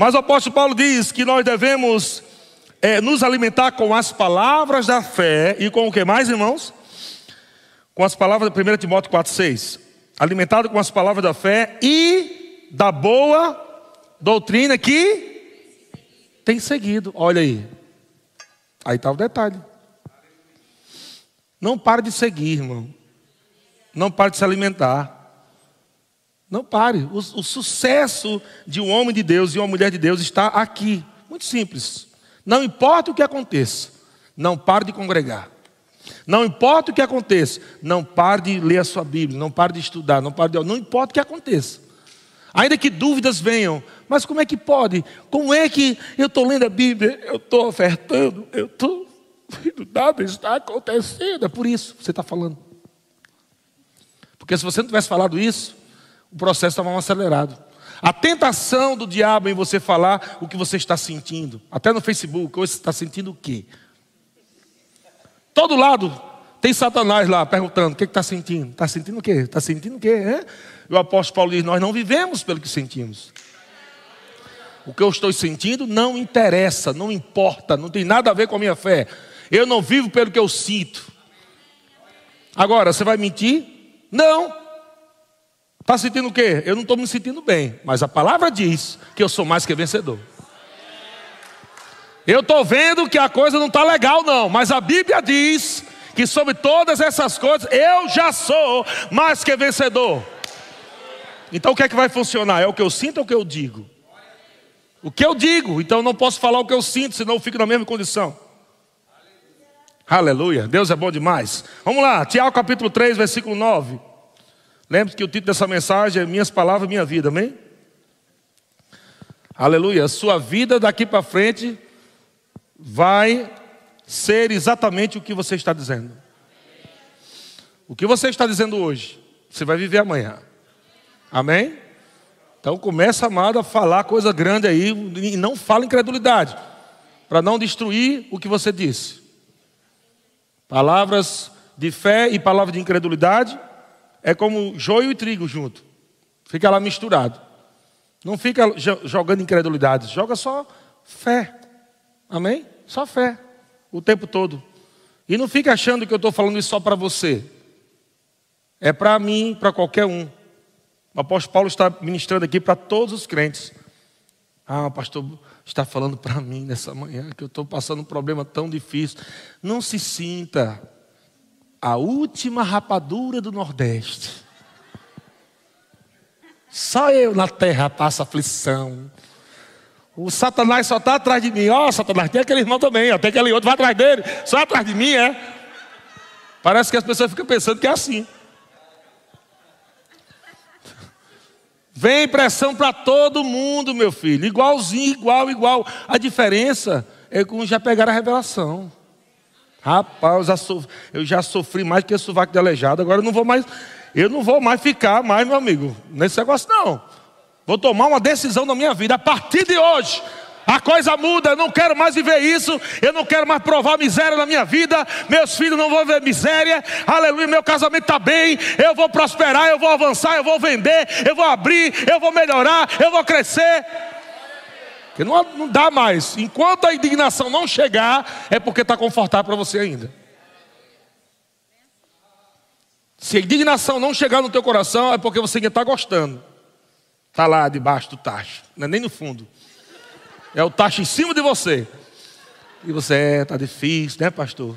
Mas o apóstolo Paulo diz que nós devemos é, nos alimentar com as palavras da fé e com o que mais, irmãos? Com as palavras de 1 Timóteo 4,6. Alimentado com as palavras da fé e da boa doutrina que tem seguido. Olha aí. Aí está o detalhe. Não pare de seguir, irmão. Não pare de se alimentar. Não pare. O, o, sucesso de um homem de Deus e uma mulher de Deus está aqui. Muito simples. Não importa o que aconteça, não pare de congregar. Não importa o que aconteça, não pare de ler a sua Bíblia, não pare de estudar, não pare de. Não importa o que aconteça. Ainda que dúvidas venham, mas como é que pode? Como é que eu estou lendo a Bíblia, eu estou ofertando, eu estou. Nada está acontecendo. É por isso que você está falando. Porque se você não tivesse falado isso, o processo estava acelerado. A tentação do diabo em você falar o que você está sentindo, até no Facebook, hoje você está sentindo o quê? Todo lado tem Satanás lá perguntando: o que está sentindo? Está sentindo o quê? Está sentindo o quê? É? E o apóstolo Paulo diz: Nós não vivemos pelo que sentimos. O que eu estou sentindo não interessa, não importa, não tem nada a ver com a minha fé. Eu não vivo pelo que eu sinto. Agora, você vai mentir? Não. Está sentindo o quê? Eu não estou me sentindo bem, mas a palavra diz que eu sou mais que vencedor. Eu estou vendo que a coisa não está legal, não, mas a Bíblia diz que sobre todas essas coisas eu já sou mais que vencedor. Então o que é que vai funcionar? É o que eu sinto ou o que eu digo? O que eu digo, então eu não posso falar o que eu sinto, senão eu fico na mesma condição. Aleluia, Deus é bom demais. Vamos lá, Tiago capítulo 3, versículo 9. Lembre-se que o título dessa mensagem é Minhas Palavras, Minha Vida, amém? Aleluia, sua vida daqui para frente vai ser exatamente o que você está dizendo. O que você está dizendo hoje, você vai viver amanhã. Amém? Então começa, amado, a falar coisa grande aí e não fala incredulidade, para não destruir o que você disse. Palavras de fé e palavras de incredulidade é como joio e trigo junto. Fica lá misturado. Não fica jogando incredulidade, joga só fé. Amém? Só fé. O tempo todo. E não fica achando que eu estou falando isso só para você. É para mim, para qualquer um. O apóstolo Paulo está ministrando aqui para todos os crentes. Ah, o pastor está falando para mim nessa manhã que eu estou passando um problema tão difícil. Não se sinta a última rapadura do Nordeste. Só eu na terra passo aflição. O Satanás só está atrás de mim. Ó, oh, Satanás, tem aquele irmão também, ó, tem aquele outro, vai atrás dele, só atrás de mim, é. Parece que as pessoas ficam pensando que é assim. Vem pressão para todo mundo, meu filho. Igualzinho, igual, igual. A diferença é que já pegaram a revelação. Rapaz, eu já, sofri, eu já sofri mais que sovaco de aleijado. Agora eu não vou mais, eu não vou mais ficar mais, meu amigo, nesse negócio não. Vou tomar uma decisão na minha vida. A partir de hoje, a coisa muda, eu não quero mais viver isso, eu não quero mais provar miséria na minha vida, meus filhos não vão ver miséria, aleluia, meu casamento está bem, eu vou prosperar, eu vou avançar, eu vou vender, eu vou abrir, eu vou melhorar, eu vou crescer. Porque não, não dá mais, enquanto a indignação não chegar, é porque está confortável para você ainda. Se a indignação não chegar no teu coração, é porque você ainda está gostando. Está lá debaixo do tacho, não é nem no fundo. É o tacho em cima de você. E você, é, tá difícil, né, pastor?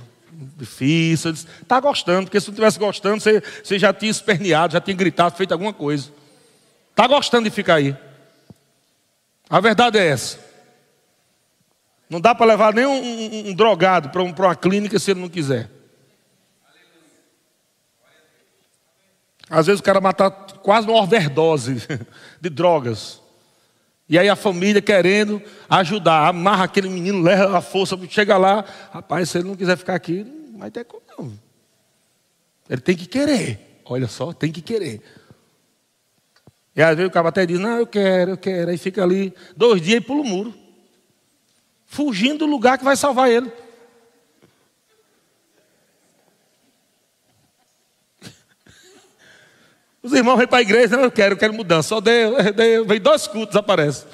Difícil. Está gostando, porque se não estivesse gostando, você, você já tinha esperneado, já tinha gritado, feito alguma coisa. Está gostando de ficar aí. A verdade é essa. Não dá para levar nem um, um, um drogado para um, uma clínica se ele não quiser. Às vezes o cara mata quase uma overdose de drogas. E aí a família querendo ajudar, amarra aquele menino, leva a força, chega lá, rapaz, se ele não quiser ficar aqui, não vai ter como não. Ele tem que querer. Olha só, tem que querer. E às vezes o cara até diz, não, eu quero, eu quero. Aí fica ali dois dias e pula o muro. Fugindo do lugar que vai salvar ele. Os irmãos vêm para a igreja, não, eu quero, eu quero mudança. Só Deus, Deus, vem dois cultos, aparece.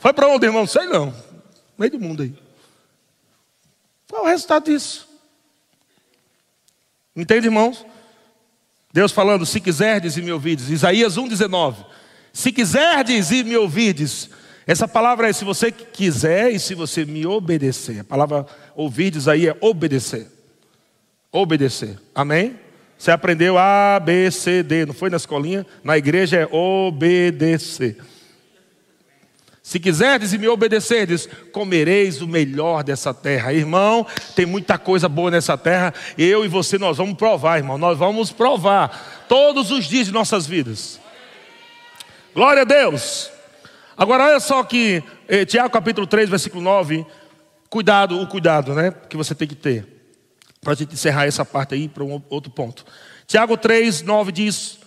Foi para onde, irmão? Sei não. Meio do mundo aí. Qual é o resultado disso? Entende, irmãos? Deus falando, se quiserdes e me ouvides. Isaías 1,19. Se quiserdes e me ouvides. Essa palavra é se você quiser e se você me obedecer. A palavra ouvides aí é obedecer. Obedecer. Amém? Você aprendeu A, B, C, D. Não foi na escolinha? Na igreja é obedecer. Se quiserdes e me obedecerdes, comereis o melhor dessa terra. Irmão, tem muita coisa boa nessa terra. Eu e você, nós vamos provar, irmão. Nós vamos provar todos os dias de nossas vidas. Glória a Deus. Agora, olha só que eh, Tiago capítulo 3, versículo 9. Cuidado, o cuidado, né? Que você tem que ter. Para a gente encerrar essa parte aí para um outro ponto. Tiago 3, 9 diz: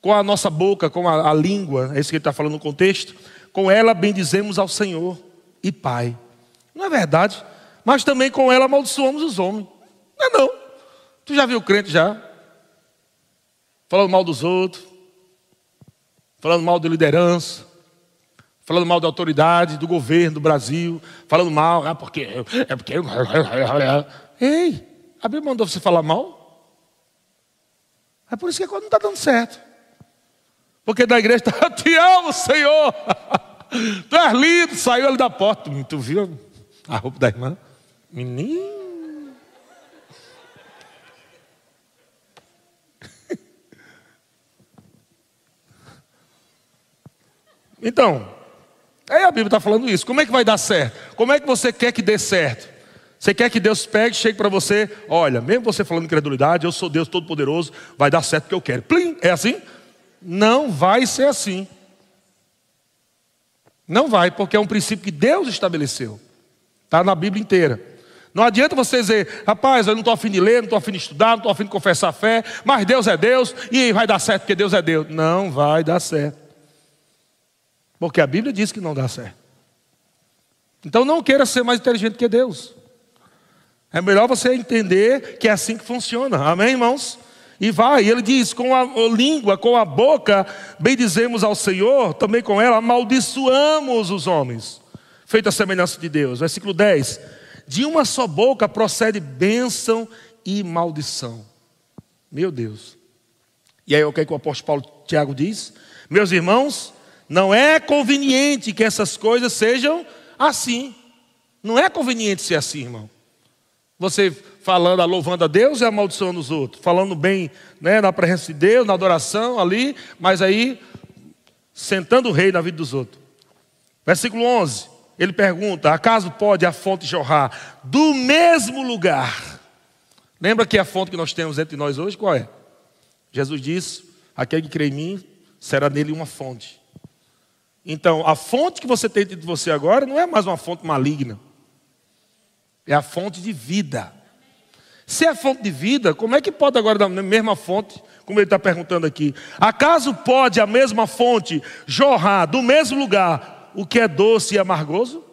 com a nossa boca, com a, a língua, é isso que ele está falando no contexto com ela bendizemos ao Senhor e Pai. Não é verdade? Mas também com ela amaldiçoamos os homens. Não é não. Tu já viu crente já? Falando mal dos outros, falando mal de liderança, falando mal da autoridade, do governo do Brasil, falando mal, ah, porque é porque. Ei, a Bíblia mandou você falar mal? É por isso que a coisa não está dando certo. Porque da igreja está, te amo, Senhor. Tu és lindo, saiu ali da porta. Tu viu a roupa da irmã? Menino. Então, aí a Bíblia está falando isso. Como é que vai dar certo? Como é que você quer que dê certo? Você quer que Deus pegue, chegue para você, olha, mesmo você falando incredulidade, eu sou Deus Todo-Poderoso, vai dar certo o que eu quero. Plim, é assim? Não vai ser assim. Não vai, porque é um princípio que Deus estabeleceu. Está na Bíblia inteira. Não adianta você dizer, rapaz, eu não estou afim de ler, não estou afim de estudar, não estou afim de confessar a fé, mas Deus é Deus e vai dar certo porque Deus é Deus. Não vai dar certo. Porque a Bíblia diz que não dá certo. Então não queira ser mais inteligente que Deus. É melhor você entender que é assim que funciona. Amém, irmãos? E vai, ele diz: com a língua, com a boca, bendizemos ao Senhor, também com ela amaldiçoamos os homens, feita a semelhança de Deus. Versículo 10: De uma só boca procede bênção e maldição. Meu Deus. E aí o que, é que o apóstolo Paulo Tiago diz? Meus irmãos, não é conveniente que essas coisas sejam assim. Não é conveniente ser assim, irmão. Você falando, louvando a Deus e amaldiçoando os outros, falando bem né, na presença de Deus, na adoração ali, mas aí sentando o rei na vida dos outros. Versículo 11, ele pergunta: acaso pode a fonte jorrar do mesmo lugar? Lembra que a fonte que nós temos entre nós hoje qual é? Jesus disse: aquele que crê em mim será nele uma fonte. Então, a fonte que você tem dentro de você agora não é mais uma fonte maligna, é a fonte de vida. Se é fonte de vida, como é que pode agora da mesma fonte, como ele está perguntando aqui? Acaso pode a mesma fonte jorrar do mesmo lugar o que é doce e amargoso?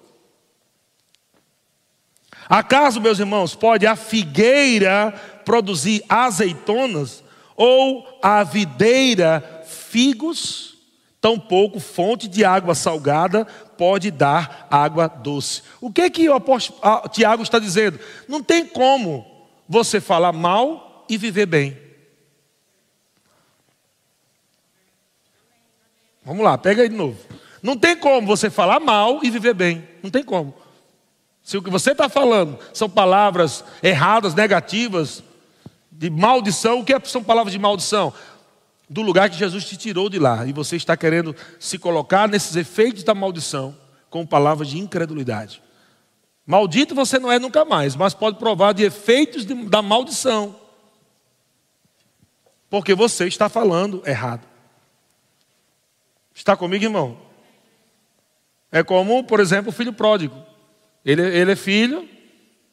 Acaso, meus irmãos, pode a figueira produzir azeitonas ou a videira figos? Tampouco fonte de água salgada pode dar água doce. O que que o apóstolo Tiago está dizendo? Não tem como você falar mal e viver bem. Vamos lá, pega aí de novo. Não tem como você falar mal e viver bem. Não tem como. Se o que você está falando são palavras erradas, negativas, de maldição, o que é, são palavras de maldição? Do lugar que Jesus te tirou de lá. E você está querendo se colocar nesses efeitos da maldição com palavras de incredulidade. Maldito você não é nunca mais, mas pode provar de efeitos de, da maldição. Porque você está falando errado. Está comigo, irmão? É como, por exemplo, o filho pródigo. Ele, ele é filho,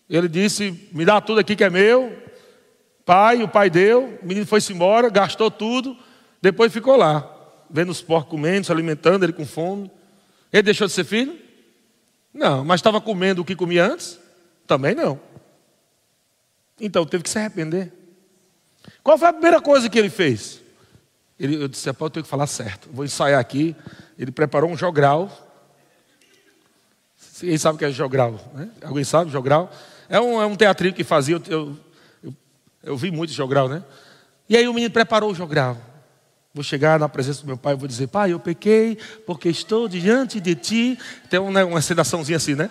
ele disse: Me dá tudo aqui que é meu. Pai, o pai deu, o menino foi-se embora, gastou tudo, depois ficou lá, vendo os porcos comendo, se alimentando, ele com fome. Ele deixou de ser filho? Não, mas estava comendo o que comia antes? Também não. Então teve que se arrepender. Qual foi a primeira coisa que ele fez? Ele, eu disse, eu tenho que falar certo. Vou ensaiar aqui. Ele preparou um jogral. Quem sabe o que é jogral? Né? Alguém sabe jogral? É um, é um teatrinho que fazia, eu, eu, eu vi muito jogral, né? E aí o menino preparou o jogral. Vou chegar na presença do meu pai e vou dizer, pai, eu pequei porque estou diante de ti. Tem uma, uma sedaçãozinha assim, né?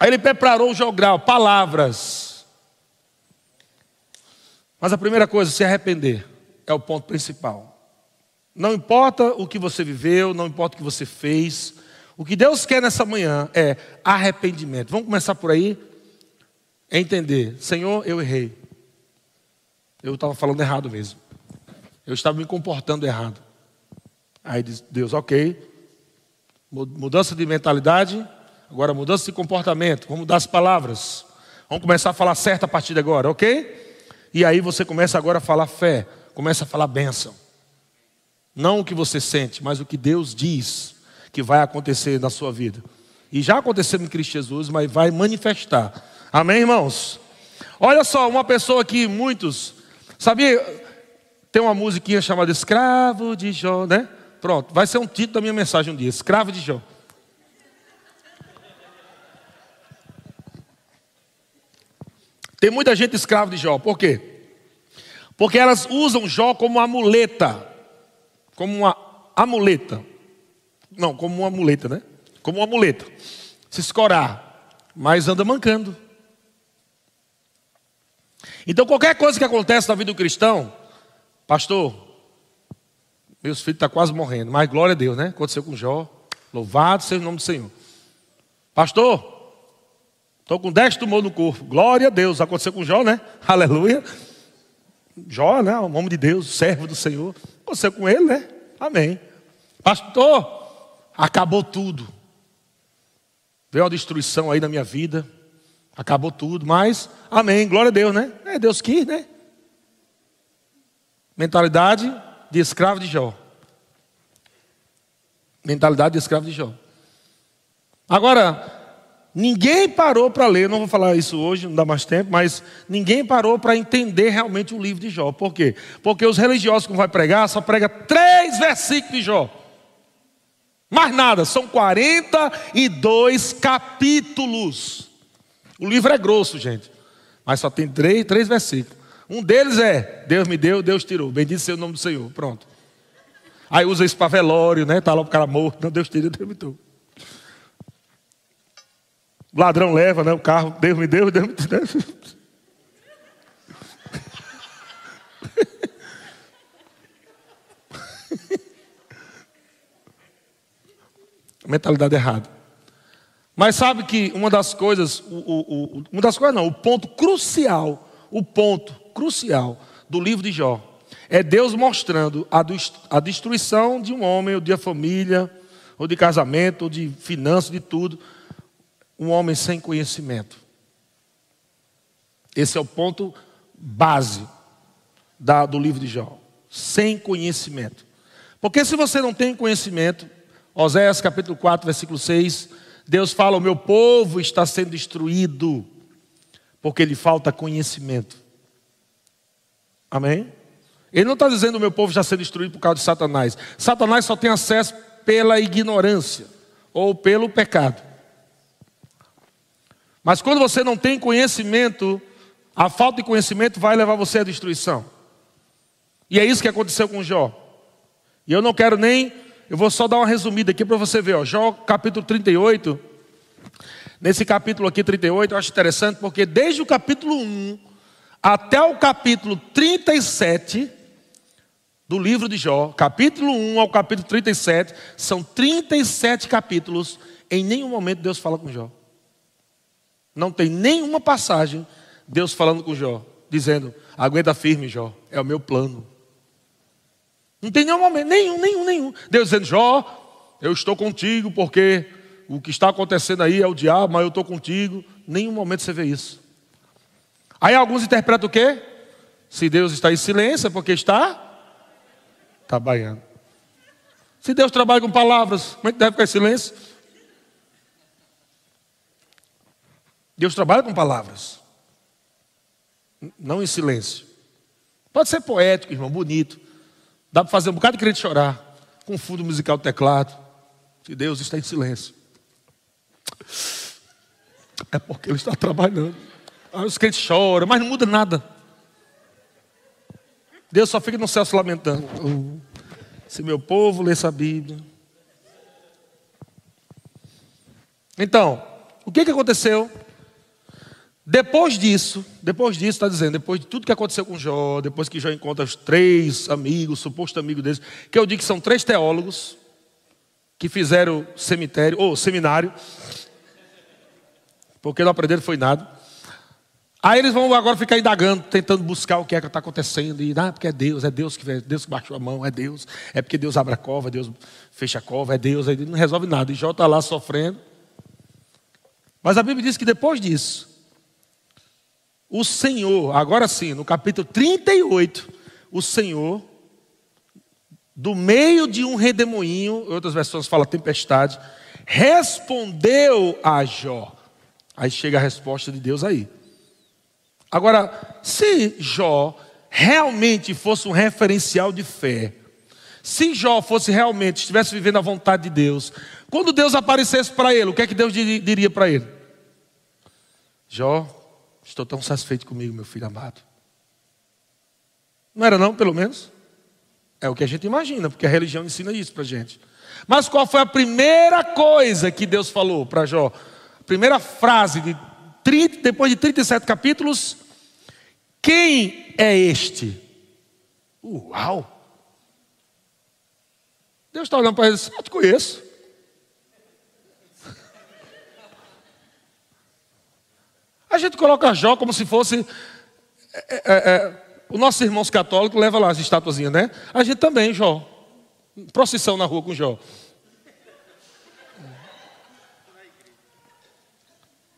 Aí ele preparou o jogral, palavras. Mas a primeira coisa, se arrepender, é o ponto principal. Não importa o que você viveu, não importa o que você fez, o que Deus quer nessa manhã é arrependimento. Vamos começar por aí? Entender, Senhor, eu errei. Eu estava falando errado mesmo. Eu estava me comportando errado. Aí diz Deus, ok. Mudança de mentalidade, agora mudança de comportamento. Vamos mudar as palavras. Vamos começar a falar certo a partir de agora, ok? E aí você começa agora a falar fé, começa a falar bênção. Não o que você sente, mas o que Deus diz que vai acontecer na sua vida. E já aconteceu em Cristo Jesus, mas vai manifestar. Amém, irmãos? Olha só, uma pessoa que muitos. Sabia? Tem uma musiquinha chamada Escravo de Jó, né? Pronto, vai ser um título da minha mensagem um dia: Escravo de Jó. Tem muita gente escrava de Jó, por quê? Porque elas usam Jó como uma como uma amuleta. Não, como uma muleta, né? Como uma muleta. Se escorar, mas anda mancando. Então, qualquer coisa que acontece na vida do cristão, pastor, meus filhos estão tá quase morrendo, mas glória a Deus, né? Aconteceu com Jó, louvado seja o nome do Senhor. Pastor, estou com 10 tumores no corpo, glória a Deus, aconteceu com Jó, né? Aleluia. Jó, né? Um homem de Deus, servo do Senhor, aconteceu com ele, né? Amém. Pastor, acabou tudo. Veio a destruição aí na minha vida, acabou tudo, mas, amém, glória a Deus, né? É, Deus quis, né? Mentalidade de escravo de Jó. Mentalidade de escravo de Jó. Agora, ninguém parou para ler, não vou falar isso hoje, não dá mais tempo, mas ninguém parou para entender realmente o livro de Jó. Por quê? Porque os religiosos que vai pregar só prega três versículos de Jó. Mais nada, são 42 capítulos. O livro é grosso, gente, mas só tem três, três versículos. Um deles é: Deus me deu, Deus tirou. Bendito seja o nome do Senhor. Pronto. Aí usa isso para velório, né? Está lá o cara morto. Não, Deus tirou, Deus me deu. O ladrão leva, né? O carro, Deus me deu, Deus me deu. mentalidade errada. Mas sabe que uma das coisas, o, o, o, uma das coisas não, o ponto crucial, o ponto crucial do livro de Jó é Deus mostrando a, destruição de um homem, ou de família, ou de casamento, ou de finanças, de tudo, um homem sem conhecimento. Esse é o ponto base da, do livro de Jó. Sem conhecimento. Porque se você não tem conhecimento, Oséias capítulo 4, versículo 6, Deus fala: O meu povo está sendo destruído, porque lhe falta conhecimento. Amém? Ele não está dizendo o meu povo já ser destruído por causa de Satanás. Satanás só tem acesso pela ignorância ou pelo pecado. Mas quando você não tem conhecimento, a falta de conhecimento vai levar você à destruição. E é isso que aconteceu com Jó. E eu não quero nem eu vou só dar uma resumida aqui para você ver, ó, Jó capítulo 38. Nesse capítulo aqui 38, eu acho interessante porque desde o capítulo 1 até o capítulo 37 do livro de Jó, capítulo 1 ao capítulo 37, são 37 capítulos, em nenhum momento Deus fala com Jó. Não tem nenhuma passagem Deus falando com Jó, dizendo: aguenta firme, Jó, é o meu plano. Não tem nenhum momento, nenhum, nenhum, nenhum. Deus dizendo, Jó, eu estou contigo, porque o que está acontecendo aí é o diabo, mas eu estou contigo. Nenhum momento você vê isso. Aí alguns interpretam o quê? Se Deus está em silêncio, é porque está trabalhando. Se Deus trabalha com palavras, como é que deve ficar em silêncio? Deus trabalha com palavras, não em silêncio. Pode ser poético, irmão, bonito. Dá para fazer um bocado de crente chorar com fundo musical do teclado. Se Deus está em silêncio. É porque ele está trabalhando. Aí os crentes choram, mas não muda nada. Deus só fica no céu se lamentando. Oh, se meu povo lê essa Bíblia. Então, o que, que aconteceu? Depois disso, depois disso, está dizendo, depois de tudo que aconteceu com Jó, depois que Jó encontra os três amigos, suposto amigo deles, que eu digo que são três teólogos que fizeram cemitério, ou seminário, porque não aprenderam foi nada. Aí eles vão agora ficar indagando, tentando buscar o que é que está acontecendo. E, ah, porque é Deus, é Deus que Deus que baixou a mão, é Deus. É porque Deus abre a cova, Deus fecha a cova, é Deus. Aí não resolve nada. E Jó está lá sofrendo. Mas a Bíblia diz que depois disso, o Senhor, agora sim, no capítulo 38, o Senhor, do meio de um redemoinho, outras versões falam tempestade, respondeu a Jó. Aí chega a resposta de Deus aí. Agora, se Jó realmente fosse um referencial de fé, se Jó fosse realmente, estivesse vivendo a vontade de Deus, quando Deus aparecesse para ele, o que é que Deus diria para ele? Jó, Estou tão satisfeito comigo, meu filho amado. Não era não, pelo menos? É o que a gente imagina, porque a religião ensina isso para gente. Mas qual foi a primeira coisa que Deus falou para Jó? A primeira frase, de 30, depois de 37 capítulos: Quem é este? Uau! Deus está olhando para ele e diz: Eu te conheço. A gente coloca Jó como se fosse. É, é, é, os nossos irmãos católicos levam lá as estatuazinhas, né? A gente também, Jó. Procissão na rua com Jó.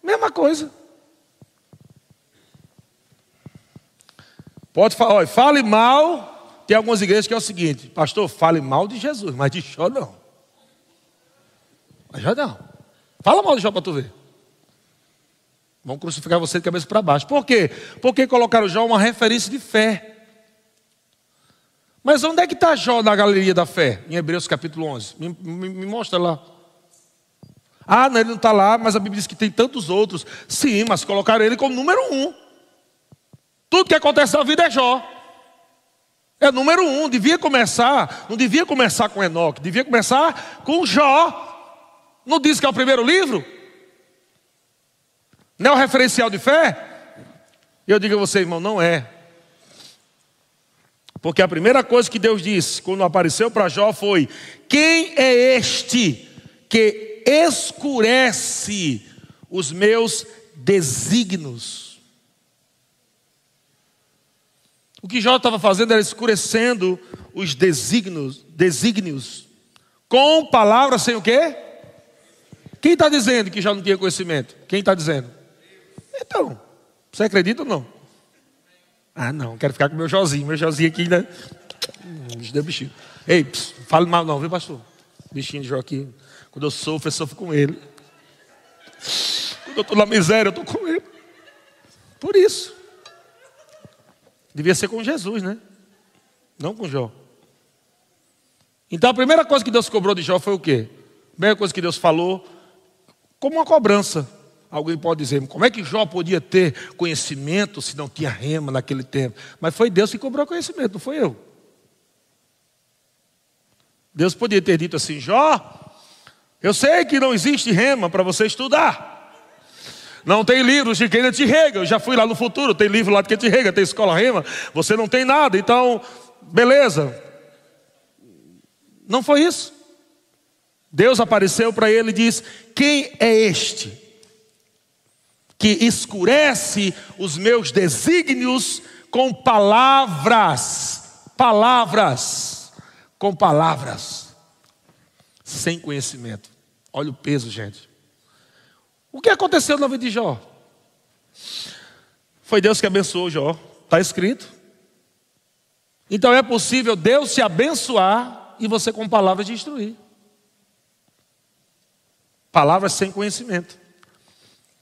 Mesma coisa. Pode falar, olha, fale mal. Tem algumas igrejas que é o seguinte, pastor, fale mal de Jesus, mas de Jó não. Mas já não. Fala mal de Jó para tu ver. Vão crucificar você de cabeça para baixo. Por quê? Porque colocaram Jó uma referência de fé. Mas onde é que está Jó na galeria da fé? Em Hebreus capítulo 11. Me, me, me mostra lá. Ah, não, ele não está lá, mas a Bíblia diz que tem tantos outros. Sim, mas colocaram ele como número um. Tudo que acontece na vida é Jó. É número um. Devia começar, não devia começar com Enoque, devia começar com Jó. Não diz que é o primeiro livro? Não é o referencial de fé? Eu digo a você, irmão, não é. Porque a primeira coisa que Deus disse quando apareceu para Jó foi: Quem é este que escurece os meus desígnios? O que Jó estava fazendo era escurecendo os desígnios, desígnios com palavras sem o quê? Quem está dizendo que já não tinha conhecimento? Quem está dizendo? Então, você acredita ou não? Ah, não, quero ficar com meu Jozinho. Meu Jozinho aqui, né? Hum, bichinho. Ei, ps, fale mal não, viu, pastor? Bichinho de Joaquim. Quando eu sofro, eu sofro com ele. Quando eu estou na miséria, eu estou com ele. Por isso. Devia ser com Jesus, né? Não com Jó. Então a primeira coisa que Deus cobrou de Jó foi o quê? A primeira coisa que Deus falou, como uma cobrança. Alguém pode dizer, como é que Jó podia ter conhecimento se não tinha rema naquele tempo? Mas foi Deus que cobrou conhecimento, não foi eu. Deus podia ter dito assim: Jó, eu sei que não existe rema para você estudar. Não tem livros de quem te rega. Eu já fui lá no futuro, tem livro lá de quem te rega, tem escola rema. Você não tem nada, então, beleza. Não foi isso. Deus apareceu para ele e disse: Quem é este? que escurece os meus desígnios com palavras, palavras, com palavras, sem conhecimento. Olha o peso, gente. O que aconteceu na vida de Jó? Foi Deus que abençoou Jó, está escrito. Então é possível Deus se abençoar e você com palavras destruir. Palavras sem conhecimento.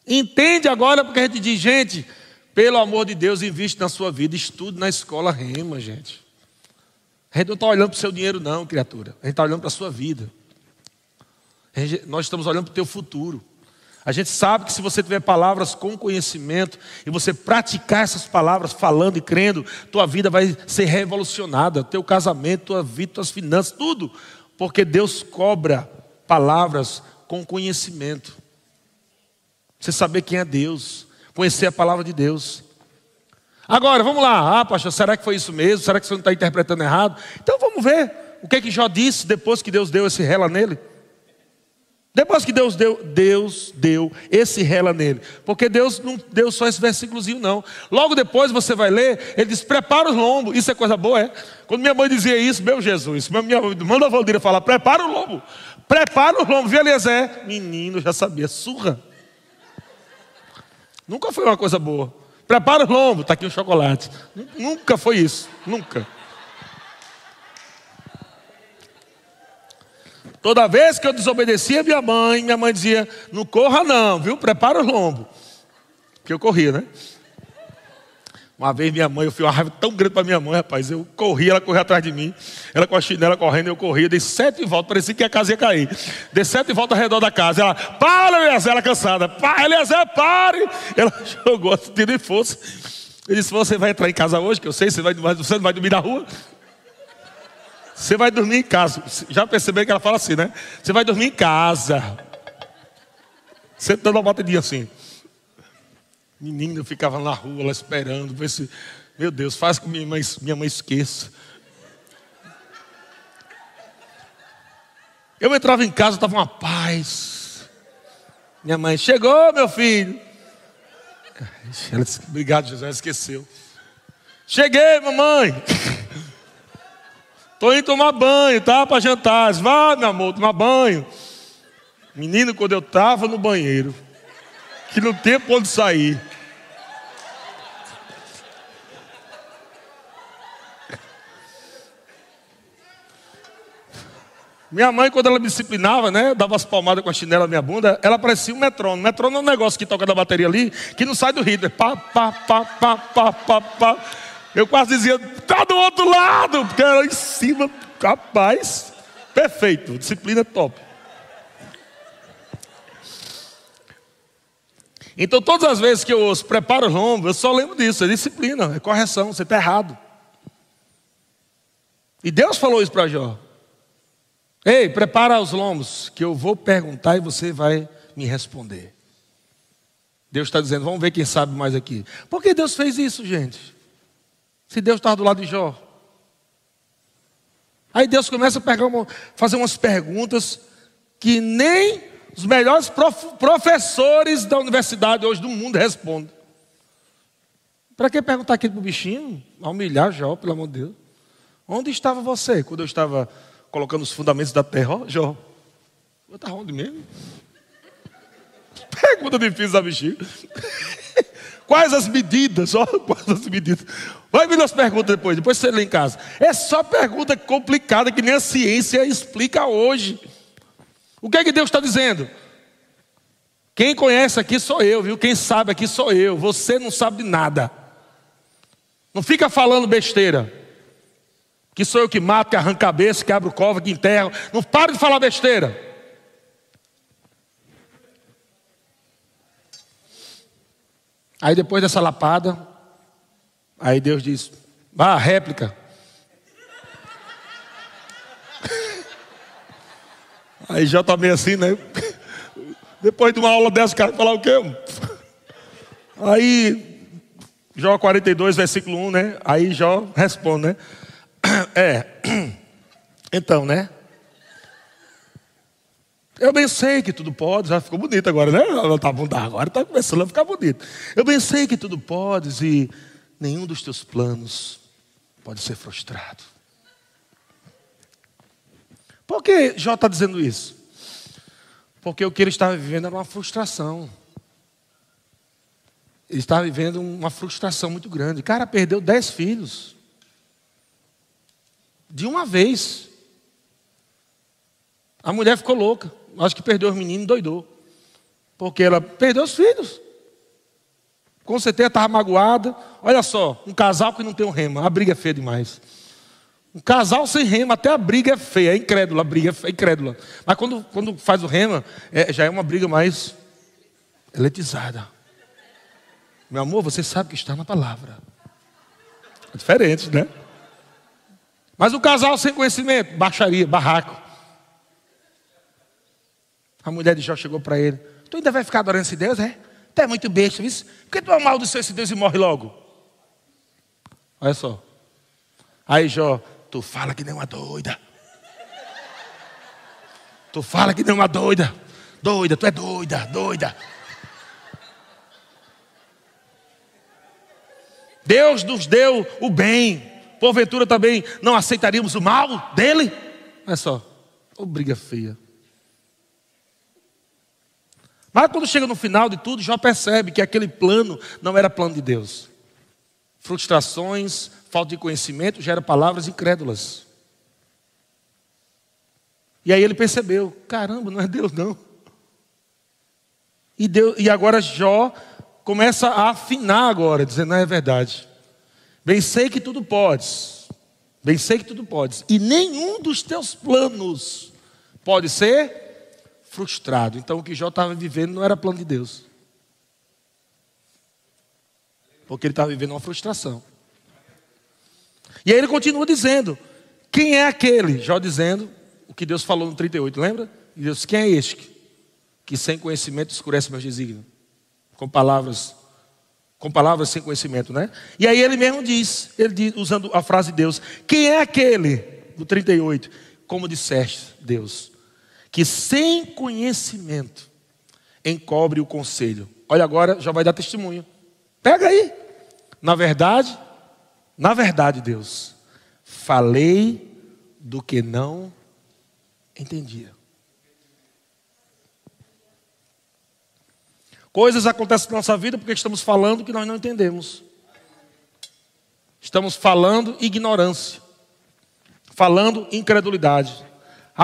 Entende agora porque a gente diz, gente, pelo amor de Deus, investe na sua vida, estude na escola rema, gente. A gente não está olhando para o seu dinheiro, não, criatura. A gente está olhando para a sua vida. Nós estamos olhando para o teu futuro. A gente sabe que se você tiver palavras com conhecimento e você praticar essas palavras falando e crendo, tua vida vai ser revolucionada, teu casamento, tua vida, tuas finanças, tudo, porque Deus cobra palavras com conhecimento. Você saber quem é Deus, conhecer a palavra de Deus. Agora, vamos lá. Ah, pastor, será que foi isso mesmo? Será que você não está interpretando errado? Então vamos ver o que é que Jó disse depois que Deus deu esse rela nele. Depois que Deus deu, Deus deu esse rela nele. Porque Deus não deu só esse versículozinho, não. Logo depois você vai ler, ele diz: prepara os lombos. Isso é coisa boa, é? Quando minha mãe dizia isso, meu Jesus, minha, manda a Valdir falar: prepara o lombo. Prepara o lombo. Viu, Eliezer? Menino, já sabia, surra. Nunca foi uma coisa boa. Prepara o lombo, está aqui o chocolate. Nunca foi isso, nunca. Toda vez que eu desobedecia minha mãe, minha mãe dizia: Não corra, não, viu? Prepara o lombo. Porque eu corria, né? Uma vez minha mãe, eu fui uma raiva tão grande para minha mãe, rapaz. Eu corri, ela corria atrás de mim. Ela com a chinela correndo, eu corria. Dei sete voltas, parecia que a casa ia cair. Dei sete voltas ao redor da casa. Ela, para, Eliezer, ela cansada. Para, Eliezer, pare. Ela jogou, tirou força. Ele disse: Você vai entrar em casa hoje, que eu sei, você, vai, você não vai dormir na rua. Você vai dormir em casa. Já percebeu que ela fala assim, né? Você vai dormir em casa. Sempre dando uma batidinha assim. Menina, ficava na rua lá esperando, ver se, meu Deus, faz com que minha mãe, minha mãe esqueça. Eu entrava em casa, estava uma paz. Minha mãe, chegou, meu filho. Ela disse, obrigado, Jesus, esqueceu. Cheguei, mamãe. Estou indo tomar banho, tá? Para jantar. Vá, meu amor, tomar banho. Menino, quando eu estava no banheiro, que não tem onde sair. Minha mãe, quando ela me disciplinava, né, dava as palmadas com a chinela na minha bunda, ela parecia um metrônomo. Metrônomo é um negócio que toca da bateria ali, que não sai do ritmo. É pá, pá, pá, pá, pá, pá, pá. Eu quase dizia, tá do outro lado, porque era em cima, capaz. Perfeito, disciplina top. Então, todas as vezes que eu ouço prepara os lombos, eu só lembro disso, é disciplina, é correção, você está errado. E Deus falou isso para Jó. Ei, prepara os lombos, que eu vou perguntar e você vai me responder. Deus está dizendo, vamos ver quem sabe mais aqui. Por que Deus fez isso, gente? Se Deus estava do lado de Jó. Aí Deus começa a uma, fazer umas perguntas que nem os melhores prof, professores da universidade hoje do mundo respondem. Para que perguntar aquilo para o bichinho? A humilhar Jó, pelo amor de Deus. Onde estava você quando eu estava colocando os fundamentos da terra? Ó, Jó. Eu estava onde mesmo? Pergunta difícil da bichinho. Quais as medidas? Ó, quais as medidas? Vai vir as perguntas depois, depois você lê em casa. É só pergunta complicada que nem a ciência explica hoje. O que é que Deus está dizendo? Quem conhece aqui sou eu, viu? Quem sabe aqui sou eu. Você não sabe de nada. Não fica falando besteira. Que sou eu que mato, que arranco cabeça, que abro cova, que enterro. Não pare de falar besteira. Aí depois dessa lapada, aí Deus diz: Ah, réplica. Aí já está meio assim, né? Depois de uma aula dessa, o cara falar o quê? Aí, Jó 42, versículo 1, né? Aí Jó responde, né? É, então, né? Eu bem sei que tudo pode, já ficou bonito agora, né? Tá bom, agora está começando a ficar bonito. Eu bem sei que tudo podes e nenhum dos teus planos pode ser frustrado. Por que Jó está dizendo isso? Porque o que ele estava vivendo era uma frustração. Ele estava vivendo uma frustração muito grande. O cara perdeu dez filhos. De uma vez. A mulher ficou louca acho que perdeu os meninos, doidou. Porque ela perdeu os filhos. Com certeza estava magoada. Olha só, um casal que não tem um rema, a briga é feia demais. Um casal sem rema, até a briga é feia, é incrédula, a briga é incrédula. Mas quando, quando faz o rema, é, já é uma briga mais eletizada. Meu amor, você sabe que está na palavra. É diferente, né? Mas o casal sem conhecimento, baixaria, barraco. A mulher de Jó chegou para ele: Tu ainda vai ficar adorando esse Deus, é? Tu é muito besta, isso? Por que tu amaldiçoa esse Deus e morre logo? Olha só. Aí Jó, tu fala que nem uma doida. Tu fala que nem uma doida. Doida, tu é doida, doida. Deus nos deu o bem. Porventura também não aceitaríamos o mal dele? Olha só, ô briga feia. Mas quando chega no final de tudo, Jó percebe que aquele plano não era plano de Deus. Frustrações, falta de conhecimento gera palavras incrédulas. E aí ele percebeu: caramba, não é Deus não. E, Deus, e agora Jó começa a afinar agora, dizendo: não é verdade. Bem sei que tudo podes. Bem sei que tudo podes. E nenhum dos teus planos pode ser frustrado. Então o que Jó estava vivendo não era plano de Deus. Porque ele estava vivendo uma frustração. E aí ele continua dizendo: Quem é aquele? Jó dizendo o que Deus falou no 38, lembra? E Deus, quem é este que sem conhecimento escurece meus desígnios? Com palavras, com palavras sem conhecimento, né? E aí ele mesmo diz, ele diz, usando a frase de Deus: Quem é aquele? Do 38, como disseste, Deus, que sem conhecimento encobre o conselho. Olha agora, já vai dar testemunho. Pega aí. Na verdade, na verdade, Deus, falei do que não entendia. Coisas acontecem na nossa vida porque estamos falando que nós não entendemos. Estamos falando ignorância, falando incredulidade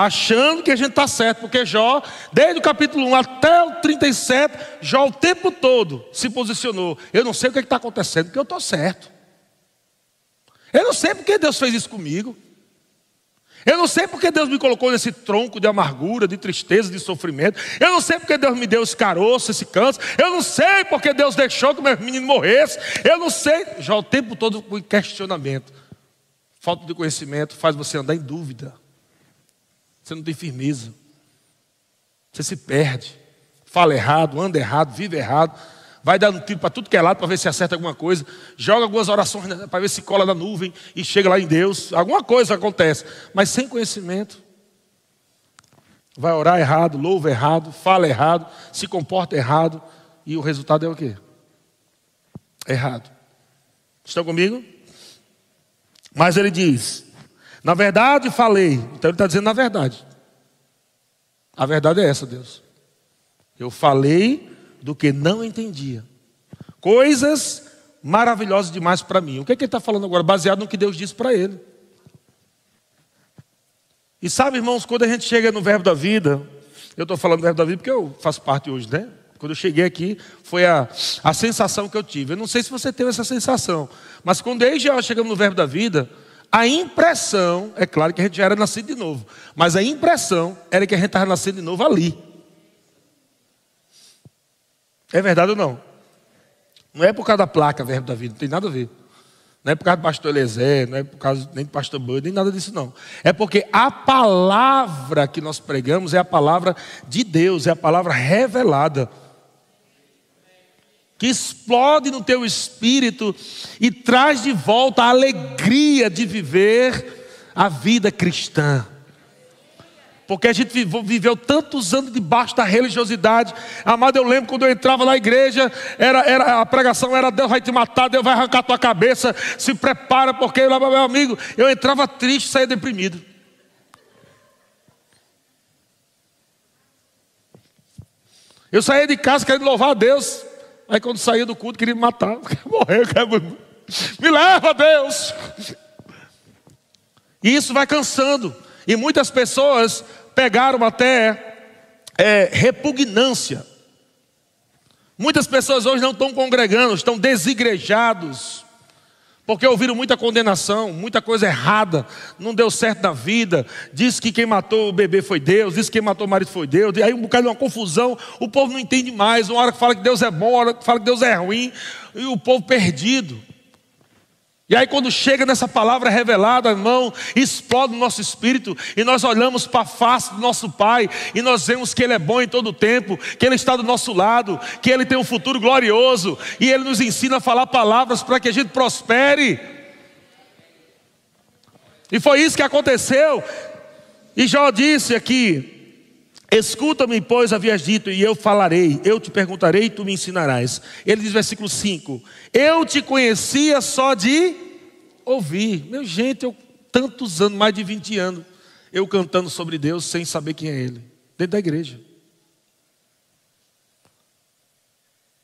achando que a gente está certo, porque Jó, desde o capítulo 1 até o 37, Jó o tempo todo se posicionou. Eu não sei o que é está acontecendo, porque eu estou certo. Eu não sei porque Deus fez isso comigo. Eu não sei porque Deus me colocou nesse tronco de amargura, de tristeza, de sofrimento. Eu não sei porque Deus me deu esse caroço, esse câncer. Eu não sei porque Deus deixou que meu menino morresse. Eu não sei. Já o tempo todo com questionamento. Falta de conhecimento faz você andar em dúvida. Você não tem firmeza. Você se perde. Fala errado, anda errado, vive errado. Vai dando tiro para tudo que é lado para ver se acerta alguma coisa. Joga algumas orações para ver se cola na nuvem e chega lá em Deus. Alguma coisa acontece. Mas sem conhecimento. Vai orar errado, louva errado, fala errado, se comporta errado. E o resultado é o quê? Errado. Estão comigo? Mas ele diz: na verdade, falei. Então ele está dizendo na verdade. A verdade é essa, Deus. Eu falei do que não entendia. Coisas maravilhosas demais para mim. O que, é que ele está falando agora? Baseado no que Deus disse para ele. E sabe, irmãos, quando a gente chega no verbo da vida, eu estou falando do verbo da vida porque eu faço parte hoje, né? Quando eu cheguei aqui, foi a, a sensação que eu tive. Eu não sei se você teve essa sensação, mas quando eu e Jean chegamos no verbo da vida, a impressão, é claro que a gente já era nascido de novo, mas a impressão era que a gente estava nascendo de novo ali. É verdade ou não? Não é por causa da placa verbo da vida, não tem nada a ver. Não é por causa do pastor Eliezer, não é por causa nem do pastor Bud, nem nada disso não. É porque a palavra que nós pregamos é a palavra de Deus, é a palavra revelada que explode no teu espírito e traz de volta a alegria de viver a vida cristã. Porque a gente viveu tantos anos debaixo da religiosidade. Amado, eu lembro quando eu entrava na igreja, era, era, a pregação era Deus vai te matar, Deus vai arrancar tua cabeça, se prepara, porque meu amigo, eu entrava triste, saía deprimido. Eu saía de casa querendo louvar a Deus. Aí quando saía do culto, queria me matar. Quer... Me leva, Deus. E isso vai cansando. E muitas pessoas pegaram até é, repugnância. Muitas pessoas hoje não estão congregando, estão desigrejados. Porque ouviram muita condenação, muita coisa errada, não deu certo na vida, disse que quem matou o bebê foi Deus, disse que quem matou o marido foi Deus, e aí um bocado de uma confusão, o povo não entende mais, uma hora que fala que Deus é bom, uma hora que fala que Deus é ruim, e o povo perdido. E aí, quando chega nessa palavra revelada, irmão, explode o nosso espírito, e nós olhamos para a face do nosso Pai, e nós vemos que Ele é bom em todo o tempo, que Ele está do nosso lado, que Ele tem um futuro glorioso, e Ele nos ensina a falar palavras para que a gente prospere. E foi isso que aconteceu. E Jó disse aqui: Escuta-me, pois havias dito, e eu falarei, eu te perguntarei e tu me ensinarás. Ele diz, versículo 5: Eu te conhecia só de ouvir. Meu gente, eu tantos anos, mais de 20 anos, eu cantando sobre Deus sem saber quem é Ele, dentro da igreja.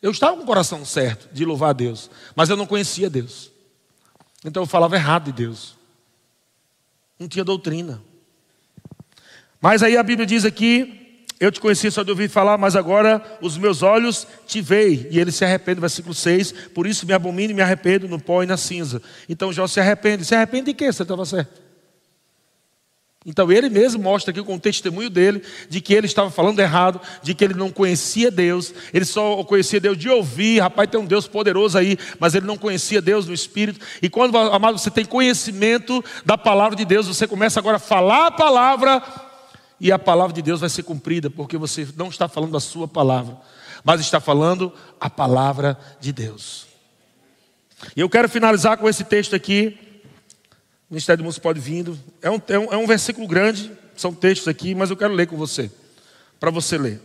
Eu estava com o coração certo de louvar a Deus, mas eu não conhecia Deus. Então eu falava errado de Deus. Não tinha doutrina. Mas aí a Bíblia diz aqui: Eu te conheci só de ouvir falar, mas agora os meus olhos te veem. E ele se arrepende, versículo 6. Por isso me abomino e me arrependo no pó e na cinza. Então Jó se arrepende. Se arrepende de quê? Você estava certo. Então ele mesmo mostra aqui com o testemunho dele de que ele estava falando errado, de que ele não conhecia Deus, ele só conhecia Deus de ouvir, rapaz, tem um Deus poderoso aí, mas ele não conhecia Deus no Espírito. E quando, amado, você tem conhecimento da palavra de Deus, você começa agora a falar a palavra e a palavra de Deus vai ser cumprida, porque você não está falando a sua palavra, mas está falando a palavra de Deus. E eu quero finalizar com esse texto aqui. O Ministério do Música pode vindo. É um, é, um, é um versículo grande, são textos aqui, mas eu quero ler com você, para você ler.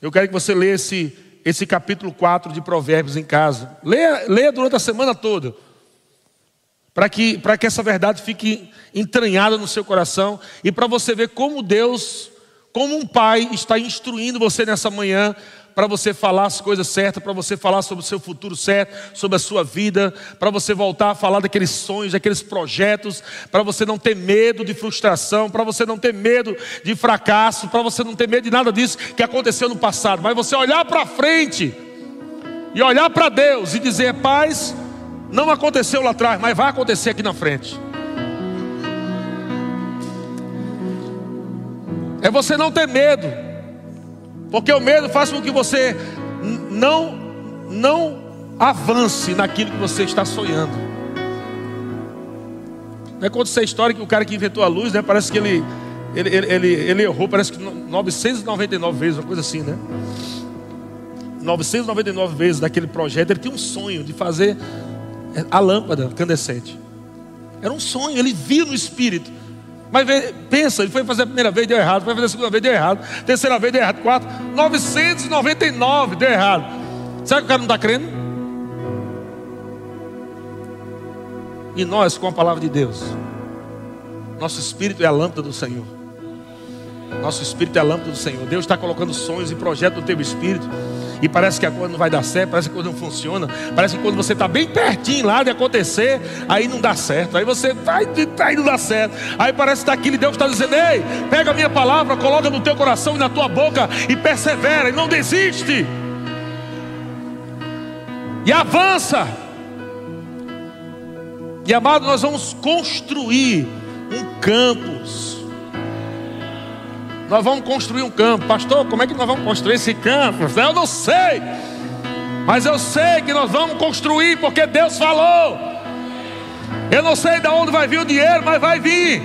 Eu quero que você leia esse, esse capítulo 4 de Provérbios em casa. Leia, leia durante a semana toda para que, que essa verdade fique entranhada no seu coração e para você ver como Deus, como um pai, está instruindo você nessa manhã para você falar as coisas certas, para você falar sobre o seu futuro certo, sobre a sua vida, para você voltar a falar daqueles sonhos, daqueles projetos, para você não ter medo de frustração, para você não ter medo de fracasso, para você não ter medo de nada disso que aconteceu no passado, mas você olhar para frente e olhar para Deus e dizer: Paz, não aconteceu lá atrás, mas vai acontecer aqui na frente. É você não ter medo, porque o medo faz com que você não não avance naquilo que você está sonhando. Não é conta essa história que o cara que inventou a luz, né? Parece que ele ele, ele, ele, ele errou, parece que 999 vezes, uma coisa assim, né? 999 vezes daquele projeto, ele tinha um sonho de fazer a lâmpada incandescente. Era um sonho, ele via no espírito. Mas pensa, ele foi fazer a primeira vez, deu errado. Foi fazer a segunda vez, deu errado. Terceira vez, deu errado. Quatro, 999, deu errado. Será que o cara não está crendo? E nós, com a palavra de Deus, nosso espírito é a lâmpada do Senhor. Nosso espírito é a lâmpada do Senhor. Deus está colocando sonhos e projetos no teu espírito e parece que a coisa não vai dar certo, parece que a coisa não funciona, parece que quando você está bem pertinho lá de acontecer, aí não dá certo, aí você vai, aí não dá certo, aí parece que está aquilo e Deus está dizendo: ei, pega a minha palavra, coloca no teu coração e na tua boca e persevera e não desiste, e avança. E amado, nós vamos construir um campus nós vamos construir um campo. Pastor, como é que nós vamos construir esse campo? Eu não sei. Mas eu sei que nós vamos construir porque Deus falou. Eu não sei de onde vai vir o dinheiro, mas vai vir.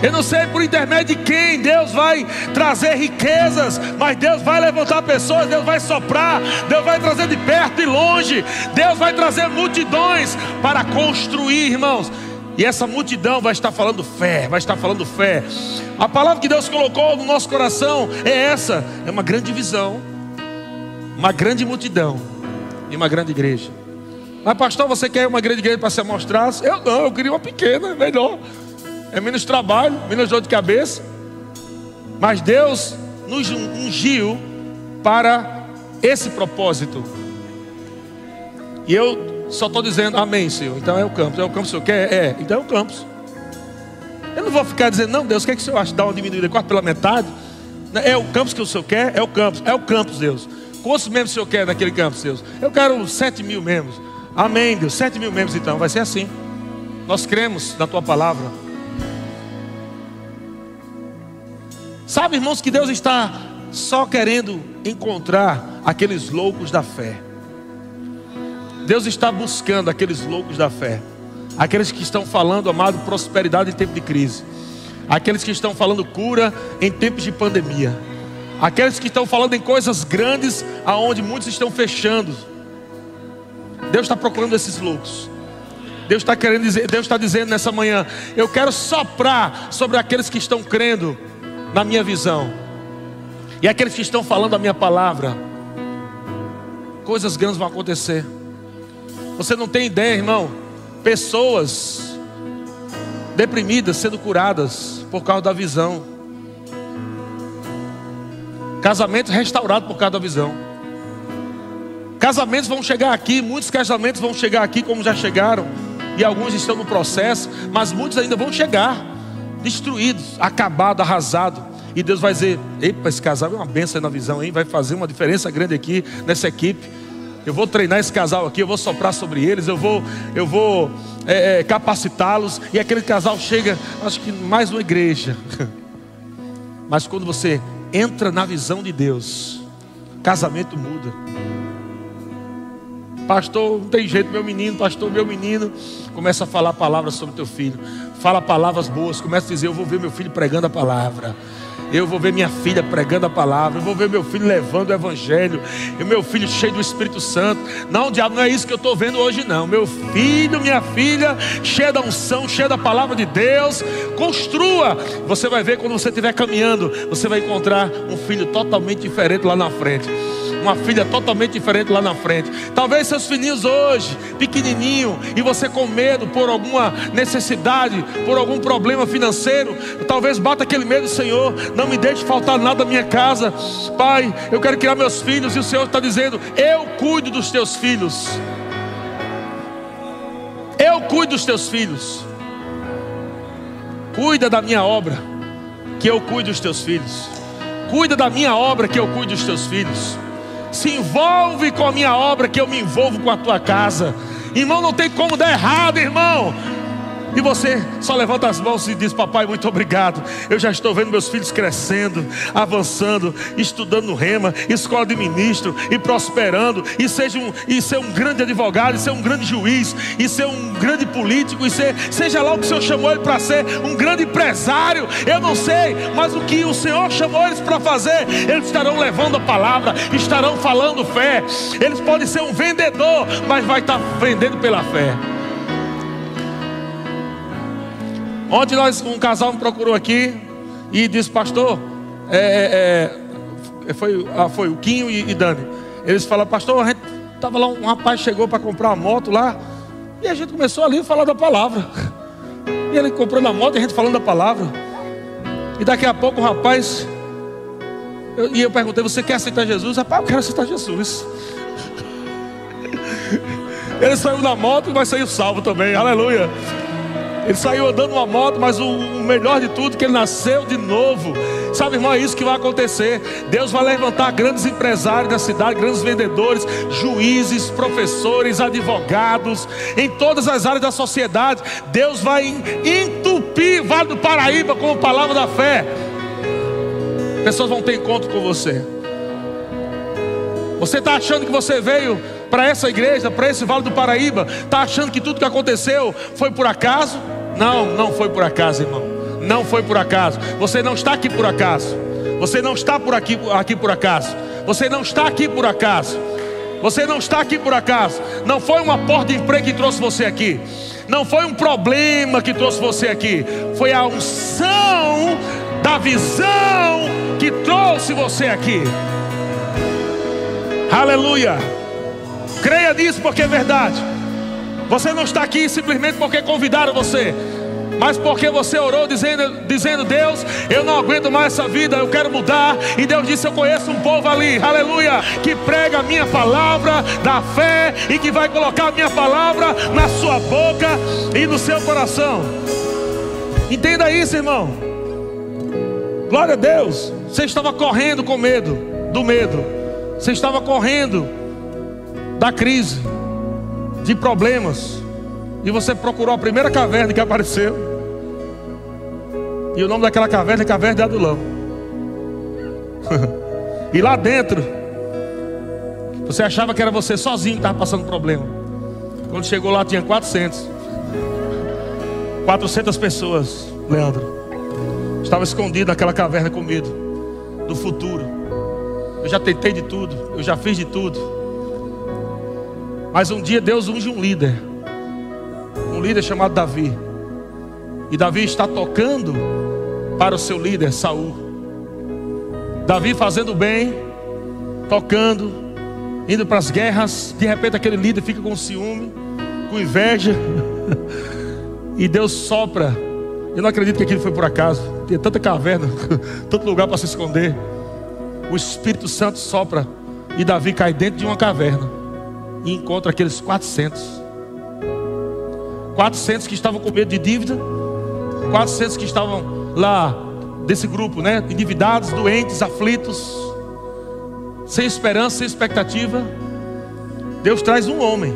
Eu não sei por intermédio de quem Deus vai trazer riquezas, mas Deus vai levantar pessoas, Deus vai soprar, Deus vai trazer de perto e longe, Deus vai trazer multidões para construir, irmãos. E essa multidão vai estar falando fé, vai estar falando fé. A palavra que Deus colocou no nosso coração é essa: é uma grande visão, uma grande multidão e uma grande igreja. Mas, pastor, você quer uma grande igreja para se mostrar? Eu não, eu queria uma pequena, melhor. É menos trabalho, menos dor de cabeça. Mas Deus nos ungiu para esse propósito. E eu só estou dizendo, amém, Senhor. Então é o campus. É o campus que o senhor quer? É, então é o campus. Eu não vou ficar dizendo, não, Deus, o que, é que o senhor acha? Dar uma diminuída quase pela metade? É o campus que o senhor quer? É o campus. É o campus, Deus. Quantos membros o senhor quer naquele campus, Deus? Eu quero sete mil membros. Amém, Deus. Sete mil membros então, vai ser assim. Nós cremos na tua palavra. Sabe, irmãos, que Deus está só querendo encontrar aqueles loucos da fé. Deus está buscando aqueles loucos da fé. Aqueles que estão falando, amado, prosperidade em tempo de crise. Aqueles que estão falando cura em tempos de pandemia. Aqueles que estão falando em coisas grandes aonde muitos estão fechando. Deus está procurando esses loucos. Deus está querendo dizer, Deus está dizendo nessa manhã, eu quero soprar sobre aqueles que estão crendo na minha visão. E aqueles que estão falando a minha palavra. Coisas grandes vão acontecer. Você não tem ideia, irmão. Pessoas deprimidas sendo curadas por causa da visão. Casamentos restaurados por causa da visão. Casamentos vão chegar aqui, muitos casamentos vão chegar aqui como já chegaram, e alguns estão no processo, mas muitos ainda vão chegar destruídos, acabados, arrasados. E Deus vai dizer: Epa, esse casal é uma benção na visão, hein? Vai fazer uma diferença grande aqui nessa equipe. Eu vou treinar esse casal aqui, eu vou soprar sobre eles, eu vou, eu vou é, é, capacitá-los. E aquele casal chega, acho que mais uma igreja. Mas quando você entra na visão de Deus, casamento muda. Pastor, não tem jeito, meu menino, pastor, meu menino. Começa a falar palavras sobre teu filho. Fala palavras boas. Começa a dizer: Eu vou ver meu filho pregando a palavra. Eu vou ver minha filha pregando a palavra. Eu vou ver meu filho levando o evangelho. E meu filho cheio do Espírito Santo. Não, diabo, não é isso que eu estou vendo hoje, não. Meu filho, minha filha, cheia da unção, cheia da palavra de Deus. Construa. Você vai ver quando você estiver caminhando. Você vai encontrar um filho totalmente diferente lá na frente uma filha totalmente diferente lá na frente. Talvez seus filhinhos hoje, pequenininho, e você com medo por alguma necessidade, por algum problema financeiro, talvez bata aquele medo, Senhor, não me deixe faltar nada na minha casa. Pai, eu quero criar meus filhos e o Senhor está dizendo: Eu cuido dos teus filhos. Eu cuido dos teus filhos. Cuida da minha obra, que eu cuido dos teus filhos. Cuida da minha obra, que eu cuido dos teus filhos se envolve com a minha obra, que eu me envolvo com a tua casa. Irmão, não tem como dar errado, irmão. E você só levanta as mãos e diz: Papai, muito obrigado. Eu já estou vendo meus filhos crescendo, avançando, estudando no Rema, escola de ministro e prosperando, e, seja um, e ser um grande advogado, e ser um grande juiz, e ser um grande político, e ser, seja lá o que o Senhor chamou ele para ser, um grande empresário. Eu não sei, mas o que o Senhor chamou eles para fazer, eles estarão levando a palavra, estarão falando fé. Eles podem ser um vendedor, mas vai estar vendendo pela fé. Ontem nós, um casal me procurou aqui e disse, pastor, é, é, é foi, ah, foi o Quinho e, e Dani. Eles falaram, pastor, a gente estava lá, um rapaz chegou para comprar uma moto lá, e a gente começou ali a falar da palavra. E ele comprando a moto e a gente falando da palavra. E daqui a pouco o rapaz, eu, e eu perguntei, você quer aceitar Jesus? Rapaz, eu quero aceitar Jesus. Ele saiu na moto e vai sair salvo também, aleluia. Ele saiu andando uma moto, mas o melhor de tudo, que ele nasceu de novo. Sabe, irmão, é isso que vai acontecer. Deus vai levantar grandes empresários da cidade, grandes vendedores, juízes, professores, advogados, em todas as áreas da sociedade. Deus vai entupir Vale do Paraíba com a palavra da fé. Pessoas vão ter encontro com você. Você está achando que você veio para essa igreja, para esse Vale do Paraíba, está achando que tudo que aconteceu foi por acaso? Não, não foi por acaso, irmão. Não foi por acaso. Você não está aqui por acaso. Você não está por aqui, aqui por acaso. Você não está aqui por acaso. Você não está aqui por acaso. Não foi uma porta de emprego que trouxe você aqui. Não foi um problema que trouxe você aqui. Foi a unção da visão que trouxe você aqui. Aleluia. Creia nisso porque é verdade. Você não está aqui simplesmente porque convidaram você, mas porque você orou dizendo, dizendo: Deus, eu não aguento mais essa vida, eu quero mudar. E Deus disse: Eu conheço um povo ali, aleluia, que prega a minha palavra da fé e que vai colocar a minha palavra na sua boca e no seu coração. Entenda isso, irmão. Glória a Deus. Você estava correndo com medo, do medo. Você estava correndo da crise. De problemas, e você procurou a primeira caverna que apareceu, e o nome daquela caverna é Caverna de Adulão. e lá dentro, você achava que era você sozinho que estava passando problema. Quando chegou lá tinha 400. 400 pessoas, Leandro. Estava escondido naquela caverna com medo do futuro. Eu já tentei de tudo, eu já fiz de tudo. Mas um dia Deus unge um líder. Um líder chamado Davi. E Davi está tocando para o seu líder Saul. Davi fazendo bem, tocando, indo para as guerras. De repente aquele líder fica com ciúme, com inveja. e Deus sopra. Eu não acredito que aquilo foi por acaso. Tinha tanta caverna, tanto lugar para se esconder. O Espírito Santo sopra e Davi cai dentro de uma caverna e encontra aqueles 400. 400 que estavam com medo de dívida, 400 que estavam lá desse grupo, né? Endividados, doentes, aflitos, sem esperança, sem expectativa. Deus traz um homem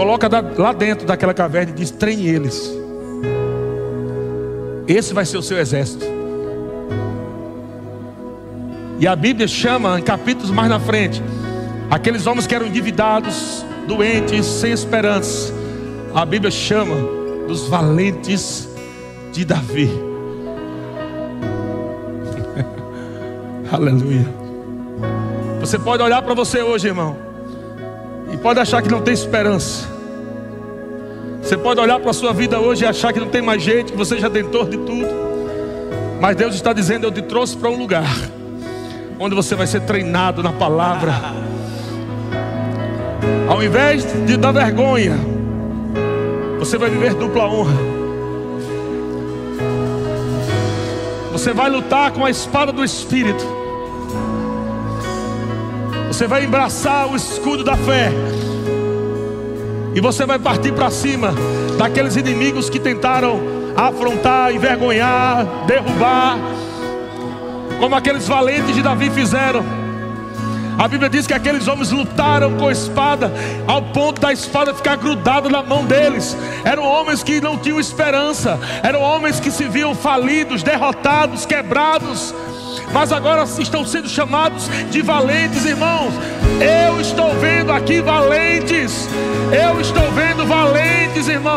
coloca lá dentro daquela caverna e diz: treine eles. Esse vai ser o seu exército. E a Bíblia chama, em capítulos mais na frente, aqueles homens que eram endividados, doentes, sem esperança. A Bíblia chama dos valentes de Davi. Aleluia. Você pode olhar para você hoje, irmão e pode achar que não tem esperança. Você pode olhar para a sua vida hoje e achar que não tem mais jeito, que você já tentou de tudo. Mas Deus está dizendo: Eu te trouxe para um lugar onde você vai ser treinado na palavra. Ao invés de dar vergonha, você vai viver dupla honra. Você vai lutar com a espada do Espírito. Você vai embraçar o escudo da fé. E você vai partir para cima daqueles inimigos que tentaram afrontar, envergonhar, derrubar, como aqueles valentes de Davi fizeram. A Bíblia diz que aqueles homens lutaram com a espada, ao ponto da espada ficar grudada na mão deles. Eram homens que não tinham esperança, eram homens que se viam falidos, derrotados, quebrados mas agora estão sendo chamados de valentes, irmãos. Eu estou vendo aqui valentes, eu estou vendo valentes, irmãos.